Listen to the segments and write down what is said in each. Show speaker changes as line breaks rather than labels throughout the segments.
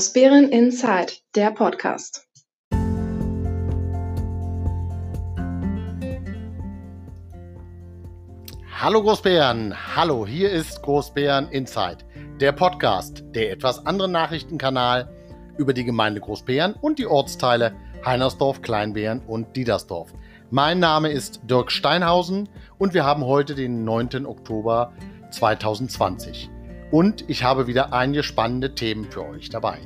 Großbären Inside, der Podcast.
Hallo Großbären, hallo, hier ist Großbären Inside, der Podcast, der etwas andere Nachrichtenkanal über die Gemeinde Großbären und die Ortsteile Heinersdorf, Kleinbären und Diedersdorf. Mein Name ist Dirk Steinhausen und wir haben heute den 9. Oktober 2020. Und ich habe wieder einige spannende Themen für euch dabei.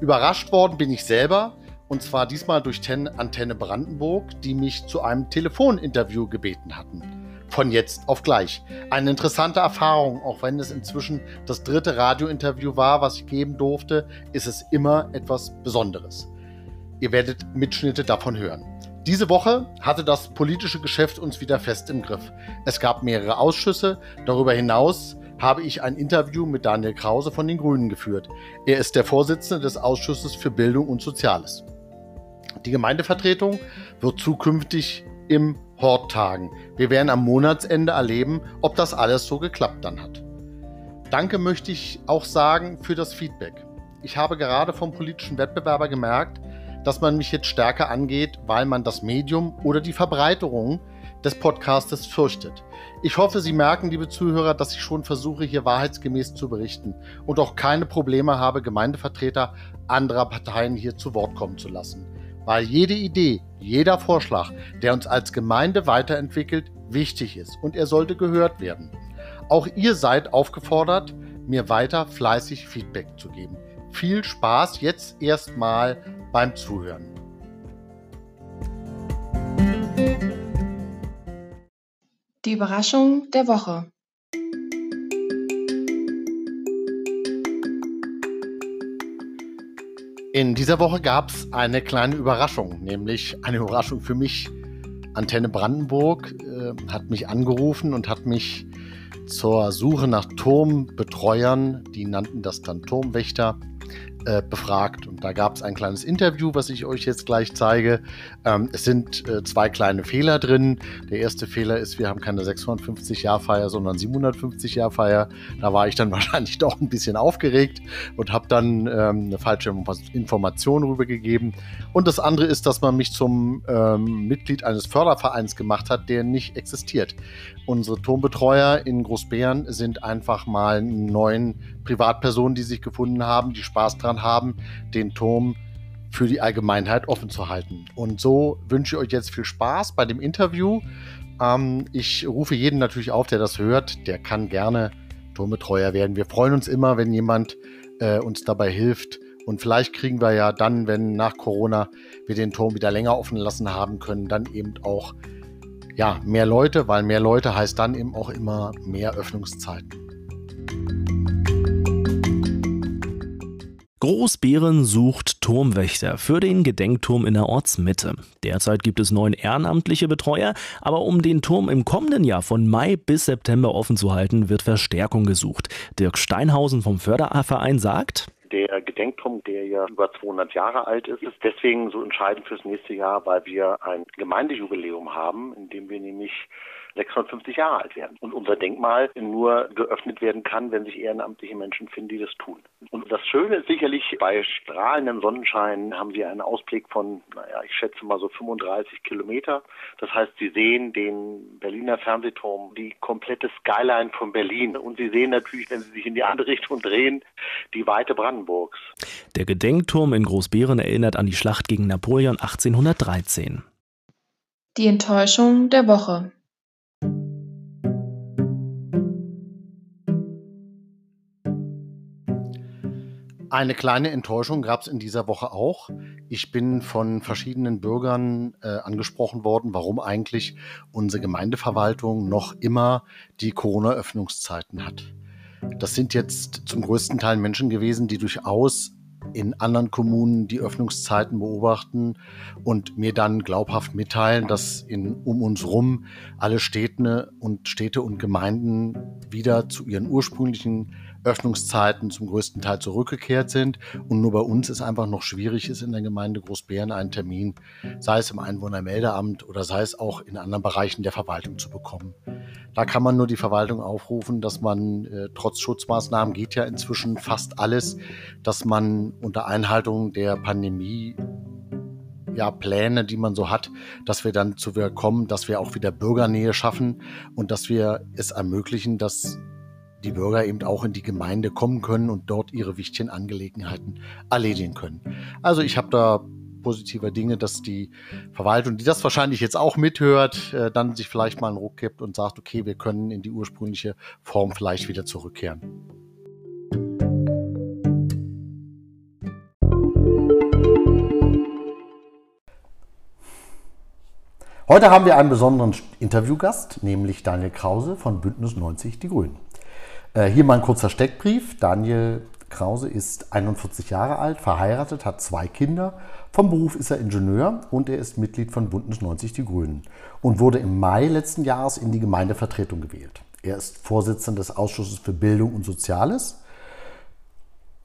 Überrascht worden bin ich selber und zwar diesmal durch Ten Antenne Brandenburg, die mich zu einem Telefoninterview gebeten hatten von jetzt auf gleich. Eine interessante Erfahrung, auch wenn es inzwischen das dritte Radiointerview war, was ich geben durfte, ist es immer etwas Besonderes. Ihr werdet Mitschnitte davon hören. Diese Woche hatte das politische Geschäft uns wieder fest im Griff. Es gab mehrere Ausschüsse. Darüber hinaus habe ich ein Interview mit Daniel Krause von den Grünen geführt. Er ist der Vorsitzende des Ausschusses für Bildung und Soziales. Die Gemeindevertretung wird zukünftig im Hort tagen. Wir werden am Monatsende erleben, ob das alles so geklappt dann hat. Danke möchte ich auch sagen für das Feedback. Ich habe gerade vom politischen Wettbewerber gemerkt, dass man mich jetzt stärker angeht, weil man das Medium oder die Verbreiterung des Podcastes fürchtet. Ich hoffe, Sie merken, liebe Zuhörer, dass ich schon versuche, hier wahrheitsgemäß zu berichten und auch keine Probleme habe, Gemeindevertreter anderer Parteien hier zu Wort kommen zu lassen weil jede Idee, jeder Vorschlag, der uns als Gemeinde weiterentwickelt, wichtig ist und er sollte gehört werden. Auch ihr seid aufgefordert, mir weiter fleißig Feedback zu geben. Viel Spaß jetzt erstmal beim Zuhören.
Die Überraschung der Woche.
In dieser Woche gab es eine kleine Überraschung, nämlich eine Überraschung für mich. Antenne Brandenburg äh, hat mich angerufen und hat mich zur Suche nach Turmbetreuern, die nannten das dann Turmwächter, äh, befragt. Und da gab es ein kleines Interview, was ich euch jetzt gleich zeige. Ähm, es sind äh, zwei kleine Fehler drin. Der erste Fehler ist, wir haben keine 650-Jahr-Feier, sondern 750-Jahr-Feier. Da war ich dann wahrscheinlich doch ein bisschen aufgeregt und habe dann ähm, eine falsche Information rübergegeben. Und das andere ist, dass man mich zum ähm, Mitglied eines Fördervereins gemacht hat, der nicht existiert. Unsere Turmbetreuer in Großbären sind einfach mal neun Privatpersonen, die sich gefunden haben, die Spaß dran haben, den Turm für die Allgemeinheit offen zu halten. Und so wünsche ich euch jetzt viel Spaß bei dem Interview. Ähm, ich rufe jeden natürlich auf, der das hört, der kann gerne Turmbetreuer werden. Wir freuen uns immer, wenn jemand äh, uns dabei hilft. Und vielleicht kriegen wir ja dann, wenn nach Corona wir den Turm wieder länger offen lassen haben können, dann eben auch ja, mehr Leute, weil mehr Leute heißt dann eben auch immer mehr Öffnungszeiten.
Großbären sucht Turmwächter für den Gedenkturm in der Ortsmitte. Derzeit gibt es neun ehrenamtliche Betreuer, aber um den Turm im kommenden Jahr von Mai bis September offen zu halten, wird Verstärkung gesucht. Dirk Steinhausen vom Förderverein sagt,
der Gedenkturm, der ja über 200 Jahre alt ist, ist deswegen so entscheidend fürs nächste Jahr, weil wir ein Gemeindejubiläum haben, in dem wir nämlich 650 Jahre alt werden. Und unser Denkmal nur geöffnet werden kann, wenn sich ehrenamtliche Menschen finden, die das tun. Und das Schöne ist sicherlich, bei strahlendem Sonnenschein haben Sie einen Ausblick von, naja, ich schätze mal so 35 Kilometer. Das heißt, Sie sehen den Berliner Fernsehturm, die komplette Skyline von Berlin. Und Sie sehen natürlich, wenn Sie sich in die andere Richtung drehen, die Weite Brandenburgs.
Der Gedenkturm in Großbären erinnert an die Schlacht gegen Napoleon 1813.
Die Enttäuschung der Woche.
Eine kleine Enttäuschung gab es in dieser Woche auch. Ich bin von verschiedenen Bürgern äh, angesprochen worden, warum eigentlich unsere Gemeindeverwaltung noch immer die Corona-Öffnungszeiten hat. Das sind jetzt zum größten Teil Menschen gewesen, die durchaus in anderen Kommunen die Öffnungszeiten beobachten und mir dann glaubhaft mitteilen, dass in, um uns rum alle Städte und Städte und Gemeinden wieder zu ihren ursprünglichen Öffnungszeiten zum größten Teil zurückgekehrt sind. Und nur bei uns ist einfach noch schwierig ist in der Gemeinde Großbären einen Termin, sei es im Einwohnermeldeamt oder sei es auch in anderen Bereichen der Verwaltung zu bekommen. Da kann man nur die Verwaltung aufrufen, dass man äh, trotz Schutzmaßnahmen geht ja inzwischen fast alles, dass man unter Einhaltung der Pandemie ja, Pläne, die man so hat, dass wir dann zu kommen, dass wir auch wieder Bürgernähe schaffen und dass wir es ermöglichen, dass die Bürger eben auch in die Gemeinde kommen können und dort ihre wichtigen Angelegenheiten erledigen können. Also ich habe da positiver Dinge, dass die Verwaltung, die das wahrscheinlich jetzt auch mithört, äh, dann sich vielleicht mal einen Ruck gibt und sagt, okay, wir können in die ursprüngliche Form vielleicht wieder zurückkehren. Heute haben wir einen besonderen Interviewgast, nämlich Daniel Krause von Bündnis 90 Die Grünen. Äh, hier mal ein kurzer Steckbrief. Daniel Krause ist 41 Jahre alt, verheiratet, hat zwei Kinder. Vom Beruf ist er Ingenieur und er ist Mitglied von Bündnis 90 Die Grünen und wurde im Mai letzten Jahres in die Gemeindevertretung gewählt. Er ist Vorsitzender des Ausschusses für Bildung und Soziales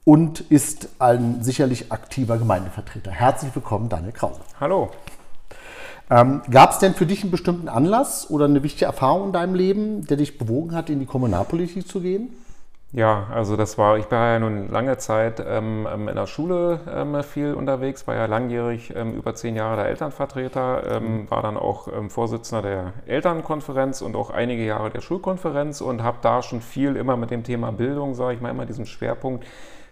und ist ein sicherlich aktiver Gemeindevertreter. Herzlich willkommen, Daniel Krause.
Hallo.
Ähm, Gab es denn für dich einen bestimmten Anlass oder eine wichtige Erfahrung in deinem Leben, der dich bewogen hat, in die Kommunalpolitik zu gehen?
Ja, also das war, ich war ja nun lange Zeit ähm, ähm, in der Schule ähm, viel unterwegs, war ja langjährig ähm, über zehn Jahre der Elternvertreter, ähm, war dann auch ähm, Vorsitzender der Elternkonferenz und auch einige Jahre der Schulkonferenz und habe da schon viel immer mit dem Thema Bildung, sage ich mal, immer diesen Schwerpunkt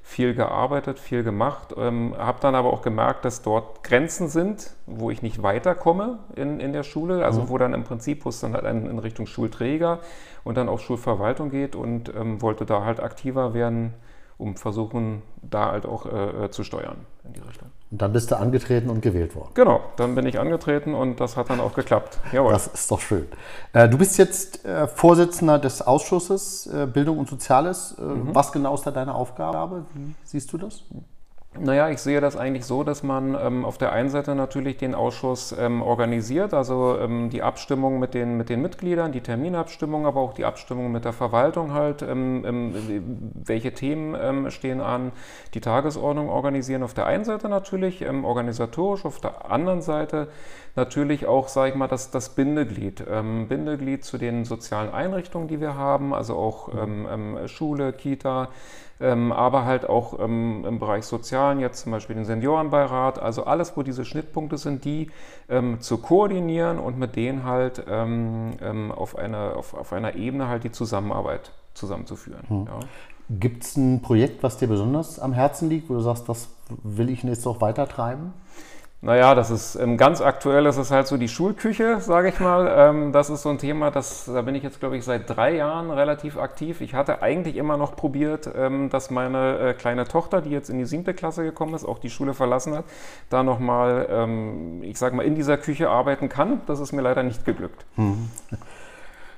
viel gearbeitet, viel gemacht, ähm, habe dann aber auch gemerkt, dass dort Grenzen sind, wo ich nicht weiterkomme in, in der Schule, also mhm. wo dann im Prinzip, wo es dann halt in, Richtung Schulträger und dann auch Schulverwaltung geht und ähm, wollte da halt aktiver werden, um versuchen, da halt auch äh, äh, zu steuern in die Richtung.
Und dann bist du angetreten und gewählt worden.
Genau, dann bin ich angetreten und das hat dann auch geklappt.
Jawohl. Das ist doch schön. Äh, du bist jetzt äh, Vorsitzender des Ausschusses äh, Bildung und Soziales. Äh, mhm. Was genau ist da deine Aufgabe? Wie siehst du das?
Naja, ich sehe das eigentlich so, dass man ähm, auf der einen Seite natürlich den Ausschuss ähm, organisiert, also ähm, die Abstimmung mit den, mit den Mitgliedern, die Terminabstimmung, aber auch die Abstimmung mit der Verwaltung halt, ähm, ähm, welche Themen ähm, stehen an, die Tagesordnung organisieren. Auf der einen Seite natürlich, organisatorisch, auf der anderen Seite natürlich auch, sage ich mal, das, das Bindeglied, Bindeglied zu den sozialen Einrichtungen, die wir haben, also auch Schule, Kita, ähm, aber halt auch ähm, im Bereich Sozialen, jetzt zum Beispiel den Seniorenbeirat, also alles, wo diese Schnittpunkte sind, die ähm, zu koordinieren und mit denen halt ähm, ähm, auf, eine, auf, auf einer Ebene halt die Zusammenarbeit zusammenzuführen. Hm. Ja.
Gibt es ein Projekt, was dir besonders am Herzen liegt, wo du sagst, das will ich jetzt auch weiter treiben?
Naja, das ist ähm, ganz aktuell, das ist halt so die Schulküche, sage ich mal. Ähm, das ist so ein Thema, das, da bin ich jetzt, glaube ich, seit drei Jahren relativ aktiv. Ich hatte eigentlich immer noch probiert, ähm, dass meine äh, kleine Tochter, die jetzt in die siebte Klasse gekommen ist, auch die Schule verlassen hat, da nochmal, ähm, ich sage mal, in dieser Küche arbeiten kann. Das ist mir leider nicht geglückt. Hm.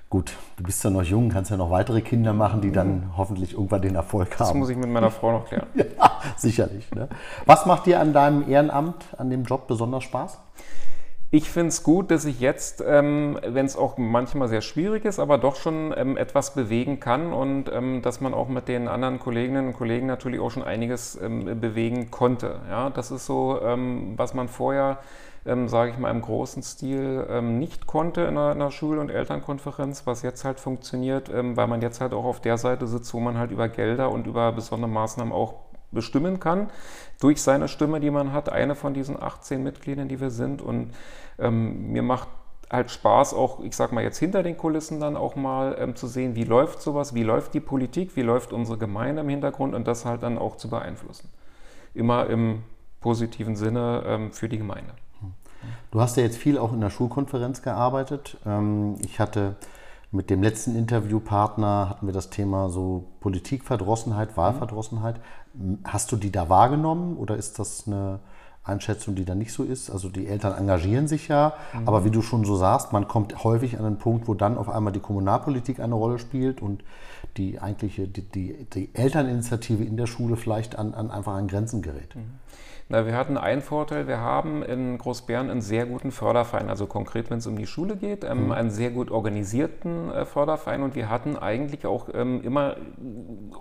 Gut, du bist ja noch jung, kannst ja noch weitere Kinder machen, die dann hoffentlich irgendwann den Erfolg haben. Das
muss ich mit meiner Frau noch klären.
ja, sicherlich. Ne? Was macht dir an deinem Ehrenamt, an dem Job besonders Spaß?
Ich finde es gut, dass ich jetzt, ähm, wenn es auch manchmal sehr schwierig ist, aber doch schon ähm, etwas bewegen kann und ähm, dass man auch mit den anderen Kolleginnen und Kollegen natürlich auch schon einiges ähm, bewegen konnte. Ja, das ist so, ähm, was man vorher ähm, sage ich mal, im großen Stil ähm, nicht konnte in einer, einer, Schul- und Elternkonferenz, was jetzt halt funktioniert, ähm, weil man jetzt halt auch auf der Seite sitzt, wo man halt über Gelder und über besondere Maßnahmen auch bestimmen kann, durch seine Stimme, die man hat, eine von diesen 18 Mitgliedern, die wir sind. Und ähm, mir macht halt Spaß, auch, ich sag mal, jetzt hinter den Kulissen dann auch mal ähm, zu sehen, wie läuft sowas, wie läuft die Politik, wie läuft unsere Gemeinde im Hintergrund und das halt dann auch zu beeinflussen. Immer im positiven Sinne ähm, für die Gemeinde.
Du hast ja jetzt viel auch in der Schulkonferenz gearbeitet. Ähm, ich hatte mit dem letzten Interviewpartner hatten wir das Thema so Politikverdrossenheit, Wahlverdrossenheit. Hast du die da wahrgenommen oder ist das eine Einschätzung, die da nicht so ist? Also die Eltern engagieren sich ja, mhm. aber wie du schon so sagst, man kommt häufig an einen Punkt, wo dann auf einmal die Kommunalpolitik eine Rolle spielt und die eigentliche, die, die, die Elterninitiative in der Schule vielleicht an, an einfach an Grenzen gerät. Mhm.
Na, wir hatten einen Vorteil, wir haben in Großbären einen sehr guten Förderverein, also konkret, wenn es um die Schule geht, ähm, mhm. einen sehr gut organisierten äh, Förderverein und wir hatten eigentlich auch ähm, immer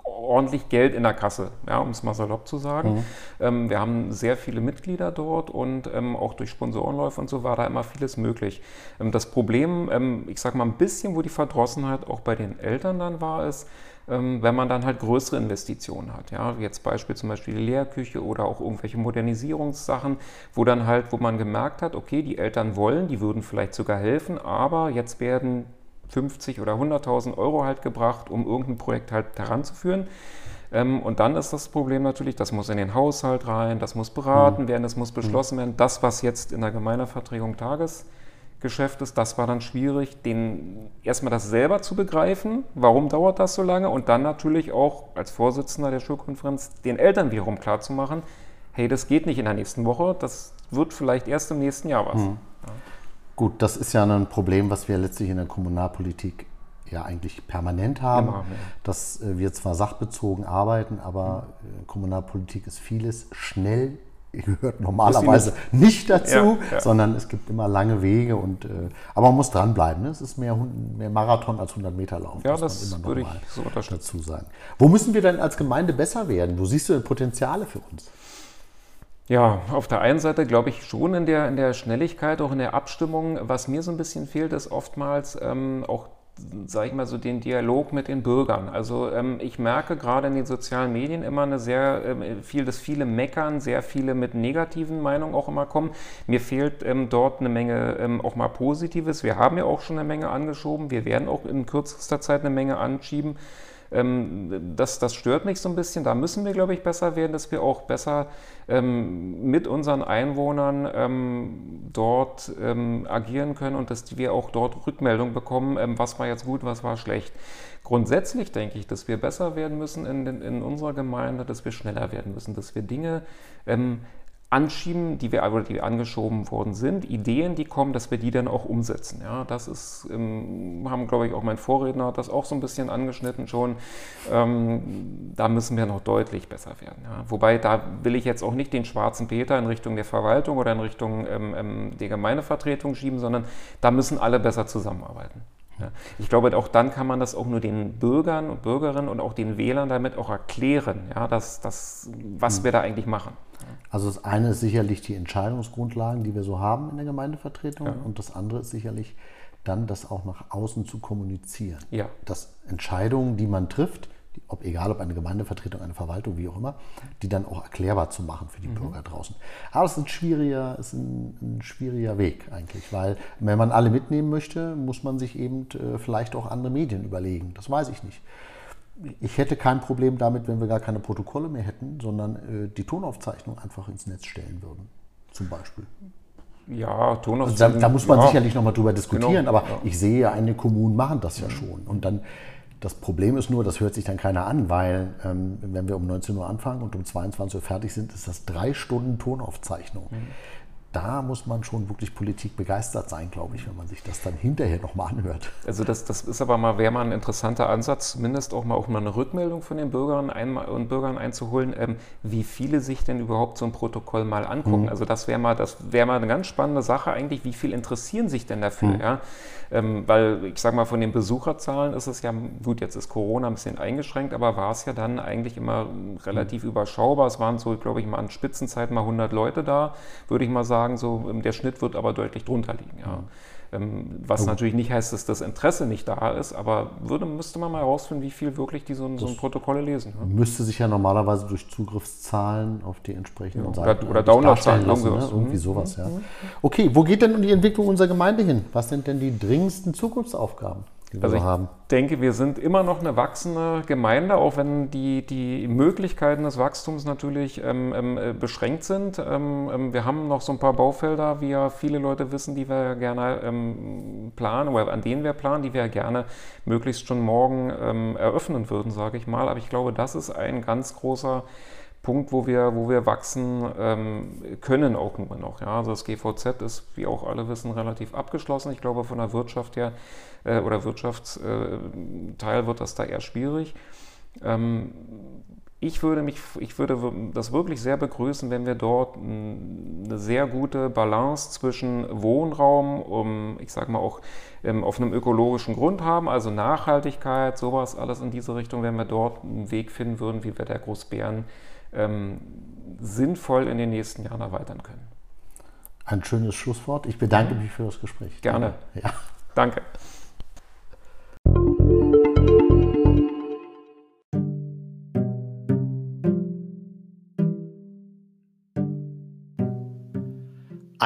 ordentlich Geld in der Kasse, ja, um es mal salopp zu sagen. Mhm. Ähm, wir haben sehr viele Mitglieder dort und ähm, auch durch Sponsorenläufe und so war da immer vieles möglich. Ähm, das Problem, ähm, ich sage mal ein bisschen, wo die Verdrossenheit auch bei den Eltern dann war, ist, wenn man dann halt größere Investitionen hat. Ja, jetzt Beispiel zum Beispiel die Lehrküche oder auch irgendwelche Modernisierungssachen, wo dann halt, wo man gemerkt hat, okay, die Eltern wollen, die würden vielleicht sogar helfen, aber jetzt werden 50 oder 100.000 Euro halt gebracht, um irgendein Projekt halt heranzuführen. Ähm, und dann ist das Problem natürlich, das muss in den Haushalt rein, das muss beraten mhm. werden, das muss beschlossen mhm. werden. Das, was jetzt in der Gemeindevertretung Tages Geschäft ist, das war dann schwierig, den, erstmal das selber zu begreifen, warum dauert das so lange und dann natürlich auch als Vorsitzender der Schulkonferenz den Eltern wiederum klarzumachen, hey, das geht nicht in der nächsten Woche, das wird vielleicht erst im nächsten Jahr was. Mhm.
Ja. Gut, das ist ja ein Problem, was wir letztlich in der Kommunalpolitik ja eigentlich permanent haben, Immer, ja. dass äh, wir zwar sachbezogen arbeiten, aber mhm. Kommunalpolitik ist vieles schnell gehört normalerweise nicht dazu, ja, ja. sondern es gibt immer lange Wege und äh, aber man muss dranbleiben. Ne? Es ist mehr, mehr Marathon als 100 Meter Lauf.
Ja, das immer würde ich so
dazu sagen. Wo müssen wir denn als Gemeinde besser werden? Wo siehst du denn Potenziale für uns?
Ja, auf der einen Seite glaube ich schon in der, in der Schnelligkeit, auch in der Abstimmung. Was mir so ein bisschen fehlt, ist oftmals ähm, auch sage ich mal so, den Dialog mit den Bürgern. Also ähm, ich merke gerade in den sozialen Medien immer eine sehr ähm, viel, dass viele meckern, sehr viele mit negativen Meinungen auch immer kommen. Mir fehlt ähm, dort eine Menge ähm, auch mal Positives. Wir haben ja auch schon eine Menge angeschoben. Wir werden auch in kürzester Zeit eine Menge anschieben. Ähm, das, das stört mich so ein bisschen. Da müssen wir, glaube ich, besser werden, dass wir auch besser ähm, mit unseren Einwohnern ähm, dort ähm, agieren können und dass wir auch dort Rückmeldung bekommen, ähm, was war jetzt gut, was war schlecht. Grundsätzlich denke ich, dass wir besser werden müssen in, in, unserer Gemeinde, dass wir schneller werden müssen, dass wir Dinge ähm, anschieben, die wir, die angeschoben worden sind, Ideen, die kommen, dass wir die dann auch umsetzen. Ja, das ist, ähm, haben, glaube ich, auch mein Vorredner das auch so ein bisschen angeschnitten schon. Ähm, da müssen wir noch deutlich besser werden. Ja. Wobei, da will ich jetzt auch nicht den schwarzen Peter in Richtung der Verwaltung oder in Richtung ähm, ähm der Gemeindevertretung schieben, sondern da müssen alle besser zusammenarbeiten. Ja. Ich glaube, auch dann kann man das auch nur den Bürgern und Bürgerinnen und auch den Wählern damit auch erklären, ja, dass, dass, was mhm. wir da eigentlich machen.
Also das eine ist sicherlich die Entscheidungsgrundlagen, die wir so haben in der Gemeindevertretung ja. und das andere ist sicherlich dann, das auch nach außen zu kommunizieren.
Ja.
Dass Entscheidungen, die man trifft, ob egal ob eine Gemeindevertretung, eine Verwaltung, wie auch immer, die dann auch erklärbar zu machen für die mhm. Bürger draußen. Aber es ist ein schwieriger, ist ein, ein, schwieriger Weg eigentlich, weil wenn man alle mitnehmen möchte, muss man sich eben äh, vielleicht auch andere Medien überlegen. Das weiß ich nicht ich hätte kein Problem damit, wenn wir gar keine Protokolle mehr hätten, sondern äh, die Tonaufzeichnung einfach ins Netz stellen würden, zum Beispiel.
Ja, Tonaufzeichnung.
Also da, da, muss man ja, sicherlich nochmal drüber diskutieren, genau, aber ja. ich sehe, ja, einige Kommunen machen das ja mhm. schon. Und dann, das Problem ist nur, das hört sich dann keiner an, weil ähm, wenn wir um 19 Uhr anfangen und um 22 Uhr fertig sind, ist das drei Stunden Tonaufzeichnung. Mhm da muss man schon wirklich Politik begeistert sein, glaube ich, wenn man sich das dann hinterher nochmal anhört.
Also das, das ist aber mal, wäre mal ein interessanter Ansatz, zumindest auch mal, auch mal eine Rückmeldung von den Bürgern und Bürgern einzuholen, ähm, wie viele sich denn überhaupt so ein Protokoll mal angucken. Mhm. Also das wäre mal, das wäre mal eine ganz spannende Sache eigentlich, wie viel interessieren sich denn dafür, mhm. ja? Ähm, weil ich sage mal, von den Besucherzahlen ist es ja, gut, jetzt ist Corona ein bisschen eingeschränkt, aber war es ja dann eigentlich immer relativ mhm. überschaubar. Es waren so, glaube ich, mal an Spitzenzeiten mal 100 Leute da, würde ich mal sagen sagen, so, ähm, der Schnitt wird aber deutlich drunter liegen. Ja. Ähm, was oh. natürlich nicht heißt, dass das Interesse nicht da ist, aber würde, müsste man mal herausfinden, wie viel wirklich die so, ein, so ein Protokolle lesen.
Ne? Müsste sich ja normalerweise durch Zugriffszahlen auf die entsprechenden
ja, Seiten oder, Downloadzahlen
lassen. Ne? Irgendwie mhm. sowas, ja. Mhm. Okay, wo geht denn die Entwicklung unserer Gemeinde hin? Was sind denn die dringendsten Zukunftsaufgaben?
Also ich haben. denke, wir sind immer noch eine wachsende Gemeinde, auch wenn die, die Möglichkeiten des Wachstums natürlich ähm, ähm, äh, beschränkt sind. Ähm, ähm, wir haben noch so ein paar Baufelder, wie ja viele Leute wissen, die wir gerne ähm, planen oder an denen wir planen, die wir gerne möglichst schon morgen ähm, eröffnen würden, sage ich mal. Aber ich glaube, das ist ein ganz großer Punkt, wo wir, wo wir wachsen ähm, können auch nur noch. Ja? Also das GVZ ist, wie auch alle wissen, relativ abgeschlossen. Ich glaube, von der Wirtschaft her äh, oder Wirtschaftsteil wird das da eher schwierig. Ähm, ich würde, mich, ich würde das wirklich sehr begrüßen, wenn wir dort eine sehr gute Balance zwischen Wohnraum, um, ich sage mal auch ähm, auf einem ökologischen Grund haben, also Nachhaltigkeit, sowas, alles in diese Richtung, wenn wir dort einen Weg finden würden, wie wir der Großbären ähm, sinnvoll in den nächsten Jahren erweitern können.
Ein schönes Schlusswort. Ich bedanke mich für das Gespräch.
Gerne. Ja. Danke.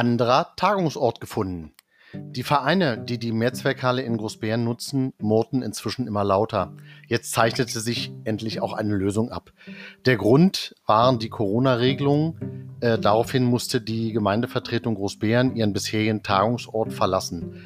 anderer Tagungsort gefunden. Die Vereine, die die Mehrzweckhalle in Großbären nutzen, murrten inzwischen immer lauter. Jetzt zeichnete sich endlich auch eine Lösung ab. Der Grund waren die Corona-Regelungen. Äh, daraufhin musste die Gemeindevertretung Großbären ihren bisherigen Tagungsort verlassen.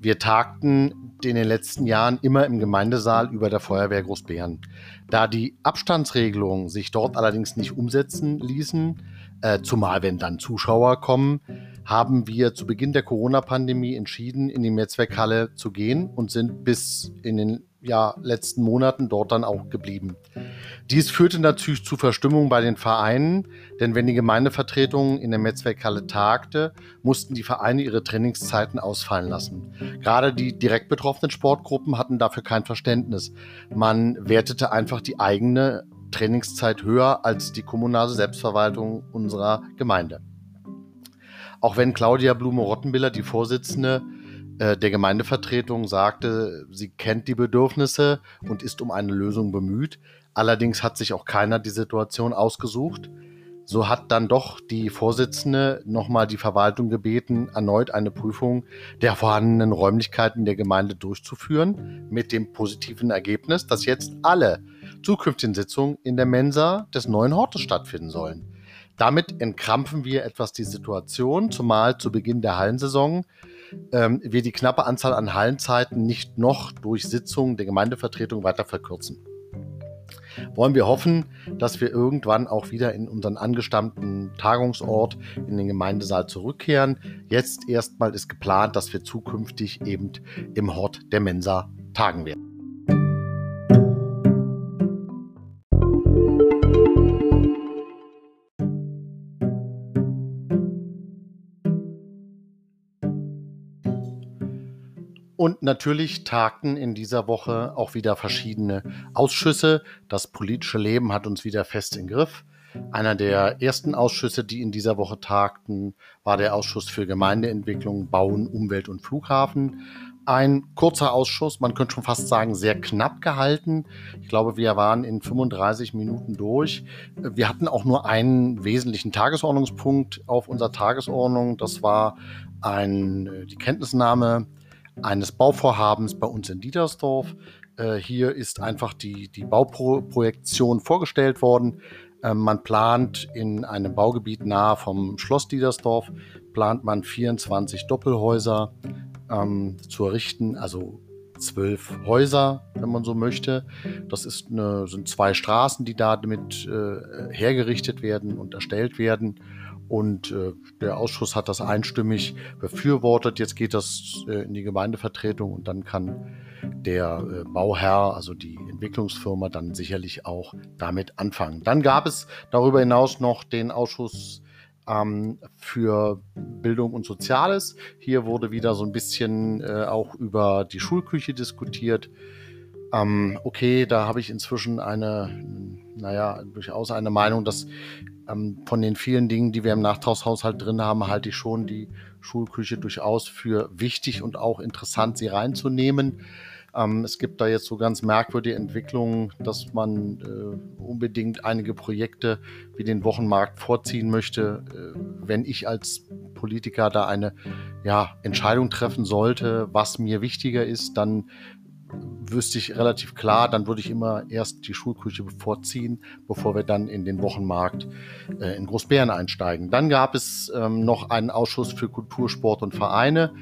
Wir tagten in den letzten Jahren immer im Gemeindesaal über der Feuerwehr Großbären. Da die Abstandsregelungen sich dort allerdings nicht umsetzen ließen, äh, zumal wenn dann Zuschauer kommen, haben wir zu Beginn der Corona-Pandemie entschieden, in die Mehrzweckhalle zu gehen und sind bis in den ja, letzten Monaten dort dann auch geblieben. Dies führte natürlich zu Verstimmung bei den Vereinen, denn wenn die Gemeindevertretung in der Mehrzweckhalle tagte, mussten die Vereine ihre Trainingszeiten ausfallen lassen. Gerade die direkt betroffenen Sportgruppen hatten dafür kein Verständnis. Man wertete einfach die eigene Trainingszeit höher als die kommunale Selbstverwaltung unserer Gemeinde. Auch wenn Claudia Blume-Rottenbiller, die Vorsitzende äh, der Gemeindevertretung, sagte, sie kennt die Bedürfnisse und ist um eine Lösung bemüht. Allerdings hat sich auch keiner die Situation ausgesucht. So hat dann doch die Vorsitzende nochmal die Verwaltung gebeten, erneut eine Prüfung der vorhandenen Räumlichkeiten der Gemeinde durchzuführen, mit dem positiven Ergebnis, dass jetzt alle zukünftigen Sitzungen in der Mensa des neuen Hortes stattfinden sollen. Damit entkrampfen wir etwas die Situation, zumal zu Beginn der Hallensaison ähm, wir die knappe Anzahl an Hallenzeiten nicht noch durch Sitzungen der Gemeindevertretung weiter verkürzen. Wollen wir hoffen, dass wir irgendwann auch wieder in unseren angestammten Tagungsort in den Gemeindesaal zurückkehren. Jetzt erstmal ist geplant, dass wir zukünftig eben im Hort der Mensa tagen werden. Und natürlich tagten in dieser Woche auch wieder verschiedene Ausschüsse. Das politische Leben hat uns wieder fest im Griff. Einer der ersten Ausschüsse, die in dieser Woche tagten, war der Ausschuss für Gemeindeentwicklung, Bauen, Umwelt und Flughafen. Ein kurzer Ausschuss, man könnte schon fast sagen, sehr knapp gehalten. Ich glaube, wir waren in 35 Minuten durch. Wir hatten auch nur einen wesentlichen Tagesordnungspunkt auf unserer Tagesordnung. Das war ein, die Kenntnisnahme eines Bauvorhabens bei uns in Dietersdorf. Äh, hier ist einfach die, die Bauprojektion vorgestellt worden. Äh, man plant in einem Baugebiet nahe vom Schloss Dietersdorf, plant man 24 Doppelhäuser ähm, zu errichten, also zwölf Häuser, wenn man so möchte. Das ist eine, sind zwei Straßen, die da damit äh, hergerichtet werden und erstellt werden. Und äh, der Ausschuss hat das einstimmig befürwortet. Jetzt geht das äh, in die Gemeindevertretung und dann kann der äh, Bauherr, also die Entwicklungsfirma, dann sicherlich auch damit anfangen. Dann gab es darüber hinaus noch den Ausschuss ähm, für Bildung und Soziales. Hier wurde wieder so ein bisschen äh, auch über die Schulküche diskutiert. Ähm, okay, da habe ich inzwischen eine, naja, durchaus eine Meinung, dass ähm, von den vielen Dingen, die wir im Nachtragshaushalt drin haben, halte ich schon die Schulküche durchaus für wichtig und auch interessant, sie reinzunehmen. Ähm, es gibt da jetzt so ganz merkwürdige Entwicklungen, dass man äh, unbedingt einige Projekte wie den Wochenmarkt vorziehen möchte. Äh, wenn ich als Politiker da eine ja, Entscheidung treffen sollte, was mir wichtiger ist, dann wüsste ich relativ klar, dann würde ich immer erst die Schulküche vorziehen, bevor wir dann in den Wochenmarkt äh, in Großbären einsteigen. Dann gab es ähm, noch einen Ausschuss für Kultur, Sport und Vereine.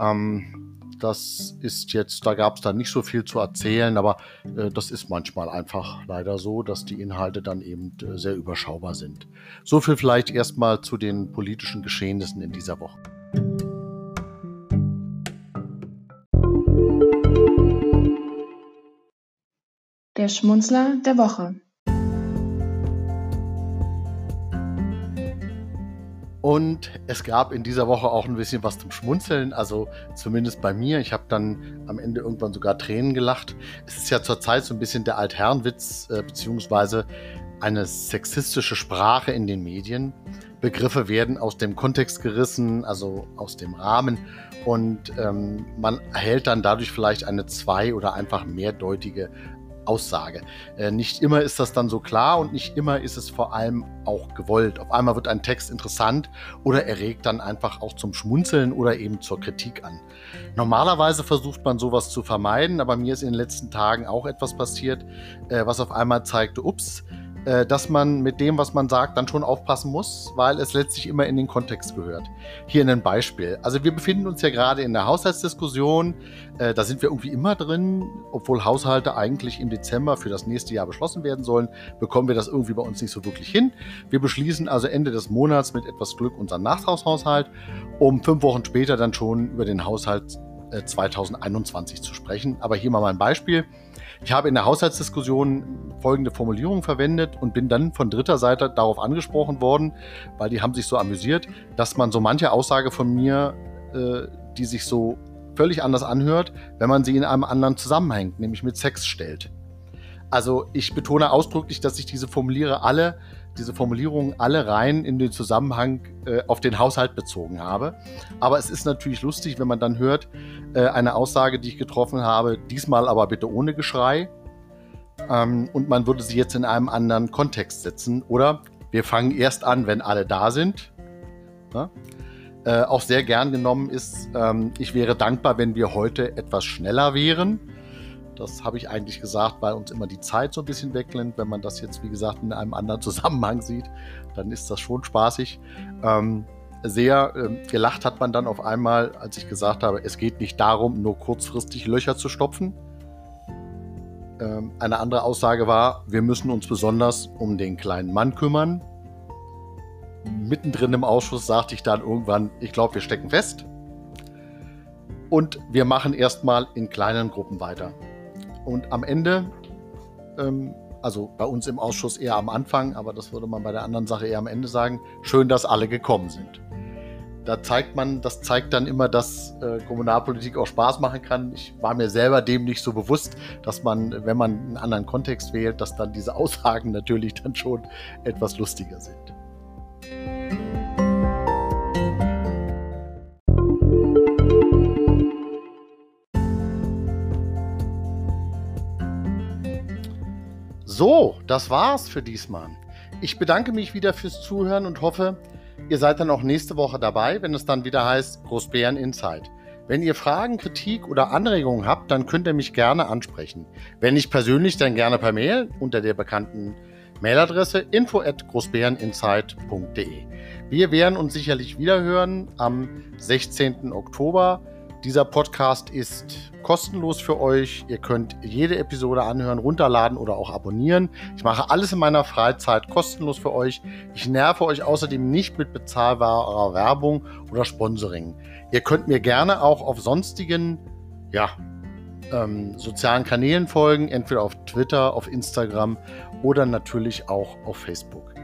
Ähm, das ist jetzt, da gab es dann nicht so viel zu erzählen, aber äh, das ist manchmal einfach leider so, dass die Inhalte dann eben äh, sehr überschaubar sind. So viel vielleicht erstmal zu den politischen Geschehnissen in dieser Woche.
der Schmunzler der Woche.
Und es gab in dieser Woche auch ein bisschen was zum Schmunzeln, also zumindest bei mir. Ich habe dann am Ende irgendwann sogar Tränen gelacht. Es ist ja zurzeit so ein bisschen der Altherrenwitz, äh, beziehungsweise eine sexistische Sprache in den Medien. Begriffe werden aus dem Kontext gerissen, also aus dem Rahmen. Und ähm, man erhält dann dadurch vielleicht eine zwei- oder einfach mehrdeutige Aussage. Äh, nicht immer ist das dann so klar und nicht immer ist es vor allem auch gewollt. Auf einmal wird ein Text interessant oder er regt dann einfach auch zum Schmunzeln oder eben zur Kritik an. Normalerweise versucht man sowas zu vermeiden, aber mir ist in den letzten Tagen auch etwas passiert, äh, was auf einmal zeigte, ups, äh, dass man mit dem, was man sagt, dann schon aufpassen muss, weil es letztlich immer in den Kontext gehört. Hier ein Beispiel. Also wir befinden uns ja gerade in der Haushaltsdiskussion. Äh, da sind wir irgendwie immer drin, obwohl Haushalte eigentlich im Dezember für das nächste Jahr beschlossen werden sollen, bekommen wir das irgendwie bei uns nicht so wirklich hin. Wir beschließen also Ende des Monats mit etwas Glück unseren Nachtragshaushalt, um fünf Wochen später dann schon über den Haushalt 2021 äh, zu sprechen. Aber hier mal mein Beispiel. Ich habe in der Haushaltsdiskussion folgende Formulierung verwendet und bin dann von dritter Seite darauf angesprochen worden, weil die haben sich so amüsiert, dass man so manche Aussage von mir, äh, die sich so völlig anders anhört, wenn man sie in einem anderen Zusammenhang, nämlich mit Sex stellt. Also ich betone ausdrücklich, dass ich diese Formuliere alle diese Formulierungen alle rein in den Zusammenhang äh, auf den Haushalt bezogen habe. Aber es ist natürlich lustig, wenn man dann hört, äh, eine Aussage, die ich getroffen habe, diesmal aber bitte ohne Geschrei. Ähm, und man würde sie jetzt in einem anderen Kontext setzen. Oder wir fangen erst an, wenn alle da sind. Ja? Äh, auch sehr gern genommen ist, ähm, ich wäre dankbar, wenn wir heute etwas schneller wären. Das habe ich eigentlich gesagt, weil uns immer die Zeit so ein bisschen weglennt. Wenn man das jetzt, wie gesagt, in einem anderen Zusammenhang sieht, dann ist das schon spaßig. Ähm, sehr äh, gelacht hat man dann auf einmal, als ich gesagt habe, es geht nicht darum, nur kurzfristig Löcher zu stopfen. Ähm, eine andere Aussage war, wir müssen uns besonders um den kleinen Mann kümmern. Mittendrin im Ausschuss sagte ich dann irgendwann, ich glaube, wir stecken fest. Und wir machen erstmal in kleinen Gruppen weiter. Und am Ende, ähm, also bei uns im Ausschuss eher am Anfang, aber das würde man bei der anderen Sache eher am Ende sagen, schön, dass alle gekommen sind. Da zeigt man, das zeigt dann immer, dass äh, Kommunalpolitik auch Spaß machen kann. Ich war mir selber dem nicht so bewusst, dass man, wenn man einen anderen Kontext wählt, dass dann diese Aussagen natürlich dann schon etwas lustiger sind. So, das war's für diesmal. Ich bedanke mich wieder fürs Zuhören und hoffe, ihr seid dann auch nächste Woche dabei, wenn es dann wieder heißt Großbären Insight. Wenn ihr Fragen, Kritik oder Anregungen habt, dann könnt ihr mich gerne ansprechen. Wenn nicht persönlich, dann gerne per Mail unter der bekannten Mailadresse info at großbäreninsight.de. Wir werden uns sicherlich wieder hören am 16. Oktober dieser Podcast ist kostenlos für euch. Ihr könnt jede Episode anhören, runterladen oder auch abonnieren. Ich mache alles in meiner Freizeit kostenlos für euch. Ich nerve euch außerdem nicht mit bezahlbarer Werbung oder Sponsoring. Ihr könnt mir gerne auch auf sonstigen, ja, ähm, sozialen Kanälen folgen, entweder auf Twitter, auf Instagram oder natürlich auch auf Facebook.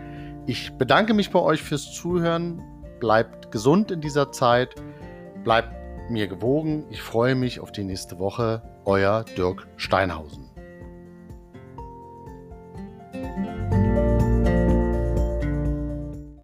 Ich bedanke mich bei euch fürs Zuhören. Bleibt gesund in dieser Zeit. Bleibt mir gewogen. Ich freue mich auf die nächste Woche. Euer Dirk Steinhausen.